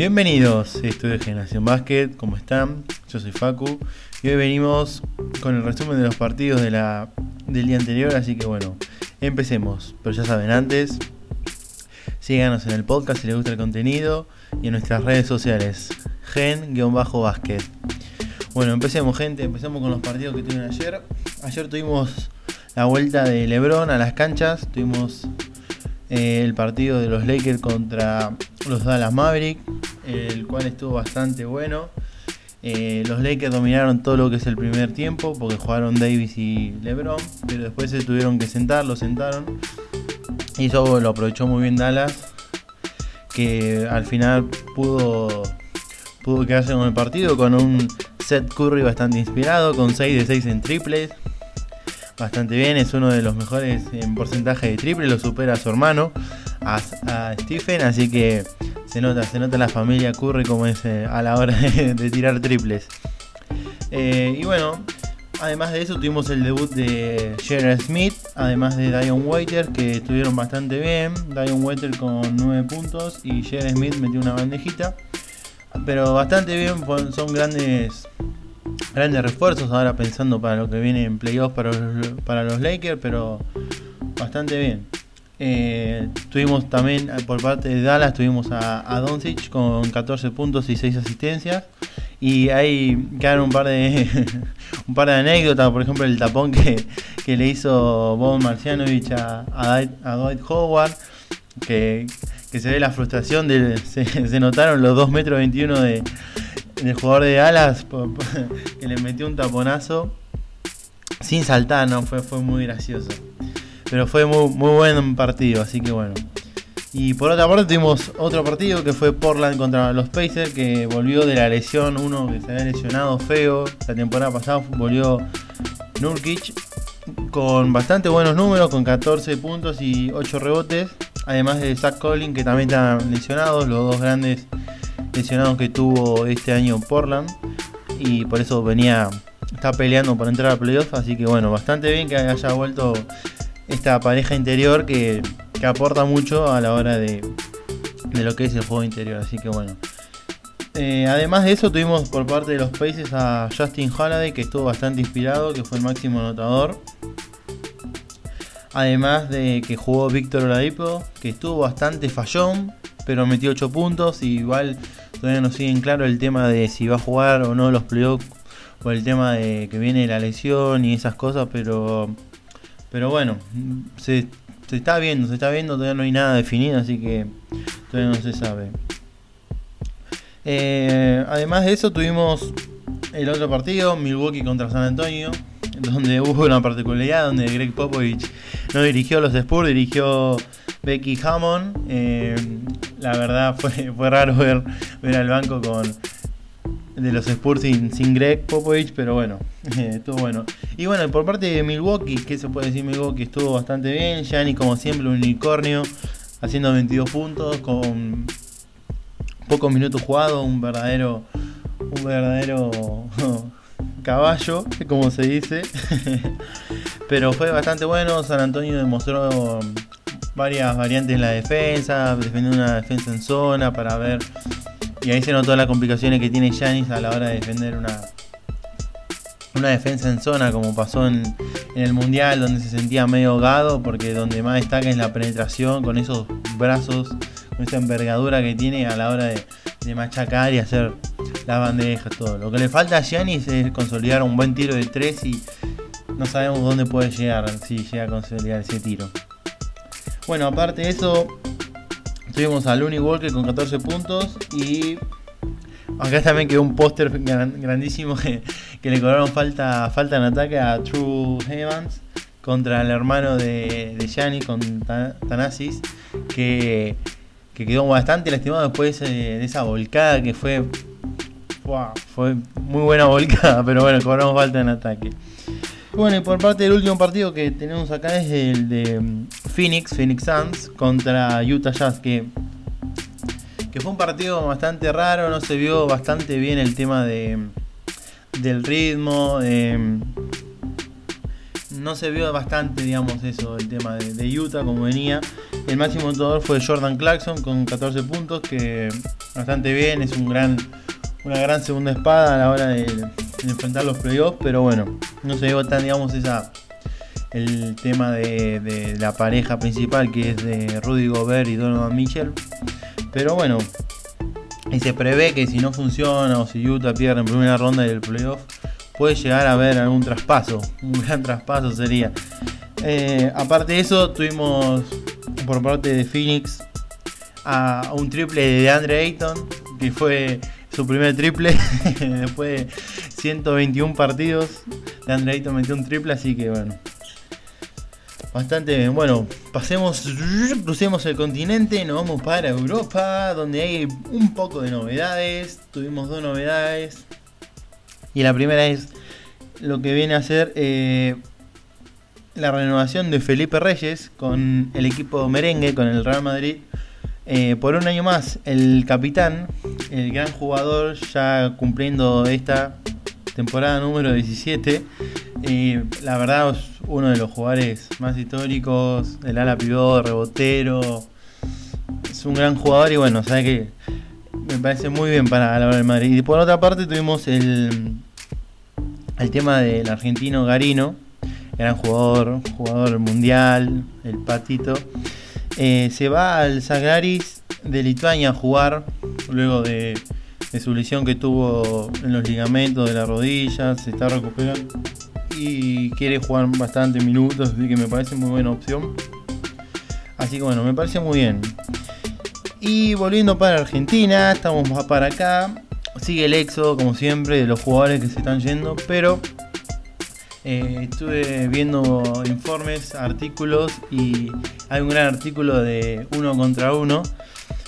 Bienvenidos, esto es Generación Básquet, ¿cómo están? Yo soy Facu y hoy venimos con el resumen de los partidos del día anterior, así que bueno, empecemos. Pero ya saben, antes, síganos en el podcast si les gusta el contenido y en nuestras redes sociales, gen-básquet. Bueno, empecemos gente, empecemos con los partidos que tuvieron ayer. Ayer tuvimos la vuelta de Lebron a las canchas, tuvimos eh, el partido de los Lakers contra los Dallas Mavericks, el cual estuvo bastante bueno. Eh, los Lakers dominaron todo lo que es el primer tiempo porque jugaron Davis y LeBron, pero después se tuvieron que sentar, lo sentaron. Y eso lo aprovechó muy bien Dallas, que al final pudo, pudo quedarse con el partido con un Seth Curry bastante inspirado, con 6 de 6 en triples. Bastante bien, es uno de los mejores en porcentaje de triple, lo supera a su hermano, a, Stephen, así que se nota, se nota la familia Curry como es eh, a la hora de, tirar triples. Eh, y bueno, además de eso tuvimos el debut de Jared Smith, además de Dion Waiter, que estuvieron bastante bien. Dion Waiter con 9 puntos y Jared Smith metió una bandejita. Pero bastante bien, son grandes grandes refuerzos ahora pensando para lo que viene en playoffs para, para los Lakers, pero bastante bien. Eh, tuvimos también eh, por parte de Dallas, tuvimos a, a Doncic con 14 puntos y 6 asistencias. Y ahí quedaron un par de un par de anécdotas, por ejemplo el tapón que, le hizo Bob Marcianovich a, Dwight Howard, que, se ve la frustración, de, se, se notaron los 2 metros 21 de, el jugador de alas que le metió un taponazo sin saltar, no fue, fue muy gracioso. Pero fue muy, muy buen partido, así que bueno. Y por otra parte tuvimos otro partido que fue Portland contra los Pacers, que volvió de la lesión, uno que se había lesionado feo. La temporada pasada volvió Nurkic con bastante buenos números, con 14 puntos y 8 rebotes. Además de Zach Collins, que también están lesionados, los dos grandes lesionados que tuvo este año Portland y por eso venía está peleando por entrar a playoff, así que bueno, bastante bien que haya vuelto esta pareja interior que, aporta mucho a la hora de, de, lo que es el juego interior, así que bueno. Eh, además de eso tuvimos por parte de los países a Justin Holiday que estuvo bastante inspirado, que fue el máximo anotador. Además de que jugó Víctor Oladipo, que estuvo bastante fallón, pero metió 8 puntos. Y igual todavía no siguen claro el tema de si va a jugar o no los playoffs por el tema de que viene la lesión y esas cosas, pero pero bueno, se, está viendo, se está viendo, todavía no hay nada definido, así que todavía no se sabe. Eh, además de eso tuvimos el otro partido, Milwaukee contra San Antonio, donde hubo una particularidad, donde Greg Popovich no dirigió los Spurs, dirigió Becky Hammond. Eh, la verdad fue, fue raro ver, ver al banco con de los Spurs sin, Greg Popovich, pero bueno, estuvo bueno. Y bueno, por parte de Milwaukee, ¿qué se puede decir? Milwaukee estuvo bastante bien. Gianni, como siempre, un unicornio, haciendo 22 puntos, con pocos minutos jugados, un verdadero, un verdadero caballo, como se dice. pero fue bastante bueno. San Antonio demostró varias variantes en la defensa, defendiendo una defensa en zona para ver. Y ahí se notó las complicaciones que tiene Yanis a la hora de defender una, una defensa en zona, como pasó en, el Mundial, donde se sentía medio ahogado, porque donde más destaca es la penetración con esos brazos, con esa envergadura que tiene a la hora de, machacar y hacer las bandejas, todo. Lo que le falta a Giannis es consolidar un buen tiro de 3 y no sabemos dónde puede llegar si llega a consolidar ese tiro. Bueno, aparte de eso, tuvimos a Looney Walker con 14 puntos y acá también quedó un póster grandísimo que, le cobraron falta, falta en ataque a True Evans contra el hermano de, de con Tanasis que, quedó bastante lastimado después de, esa volcada que fue fue muy buena volcada pero bueno cobramos falta en ataque bueno, y por parte del último partido que tenemos acá es el de mm, Phoenix, Phoenix Suns contra Utah Jazz, que, que fue un partido bastante raro, no se vio bastante bien el tema de, del ritmo, no se vio bastante, digamos, eso, el tema de, Utah como venía. El máximo anotador fue Jordan Clarkson con 14 puntos, que bastante bien, es un gran, una gran segunda espada a la hora de, enfrentar los playoffs, pero bueno, no se llevó tan, digamos, esa el tema de, la pareja principal que es de Rudy Gobert y Donovan Mitchell. Pero bueno, y se prevé que si no funciona o si Utah pierde en primera ronda del playoff, puede llegar a haber algún traspaso. Un gran traspaso sería. Eh, aparte de eso, tuvimos por parte de Phoenix a un triple de Andre Ayton, que fue su primer triple después de 121 partidos. De Andre Ayton metió un triple, así que bueno, Bastante bien. Bueno, pasemos, crucemos el continente, nos vamos para Europa, donde hay un poco de novedades. Tuvimos dos novedades. Y la primera es lo que viene a ser eh, la renovación de Felipe Reyes con el equipo merengue, con el Real Madrid. Eh, por un año más, el capitán, el gran jugador, ya cumpliendo esta temporada número 17. Y la verdad es uno de los jugadores más históricos, el ala pivot, rebotero. Es un gran jugador y bueno, sabe que me parece muy bien para la hora del Madrid. Y por otra parte tuvimos el, el tema del argentino Garino, gran jugador, jugador mundial, el patito. Eh, se va al Zaglaris de Lituania a jugar luego de su lesión que tuvo en los ligamentos de la rodilla, se está recuperando y quiere jugar bastante minutos, así que me parece muy buena opción. Así que bueno, me parece muy bien. Y volviendo para Argentina, estamos para acá. Sigue el éxodo, como siempre, de los jugadores que se están yendo, pero eh, estuve viendo informes, artículos y hay un gran artículo de uno contra uno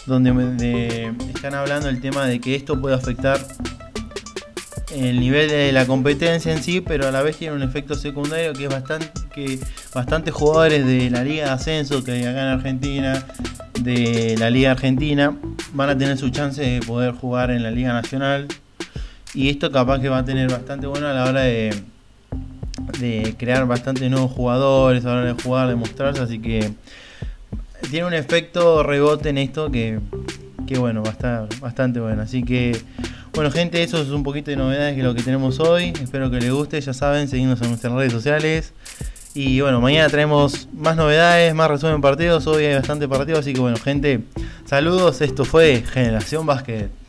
donde están hablando el tema de que esto puede afectar el nivel de la competencia en sí, pero a la vez tiene un efecto secundario que es bastante que bastantes jugadores de la Liga de Ascenso que hay acá en Argentina, de la Liga Argentina, van a tener su chance de poder jugar en la Liga Nacional. Y esto capaz que va a tener bastante bueno a la hora de, de crear bastante nuevos jugadores, hora de jugar, de mostrarse, así que tiene un efecto rebote en esto que, bueno, va a estar bastante bueno. Así que, bueno, gente, eso es un poquito de novedades que lo que tenemos hoy. Espero que les guste, ya saben, seguimos en nuestras redes sociales. Y bueno, mañana traemos más novedades, más resumen partidos. Hoy hay bastante partido, así que bueno, gente, saludos. Esto fue Generación Básquet.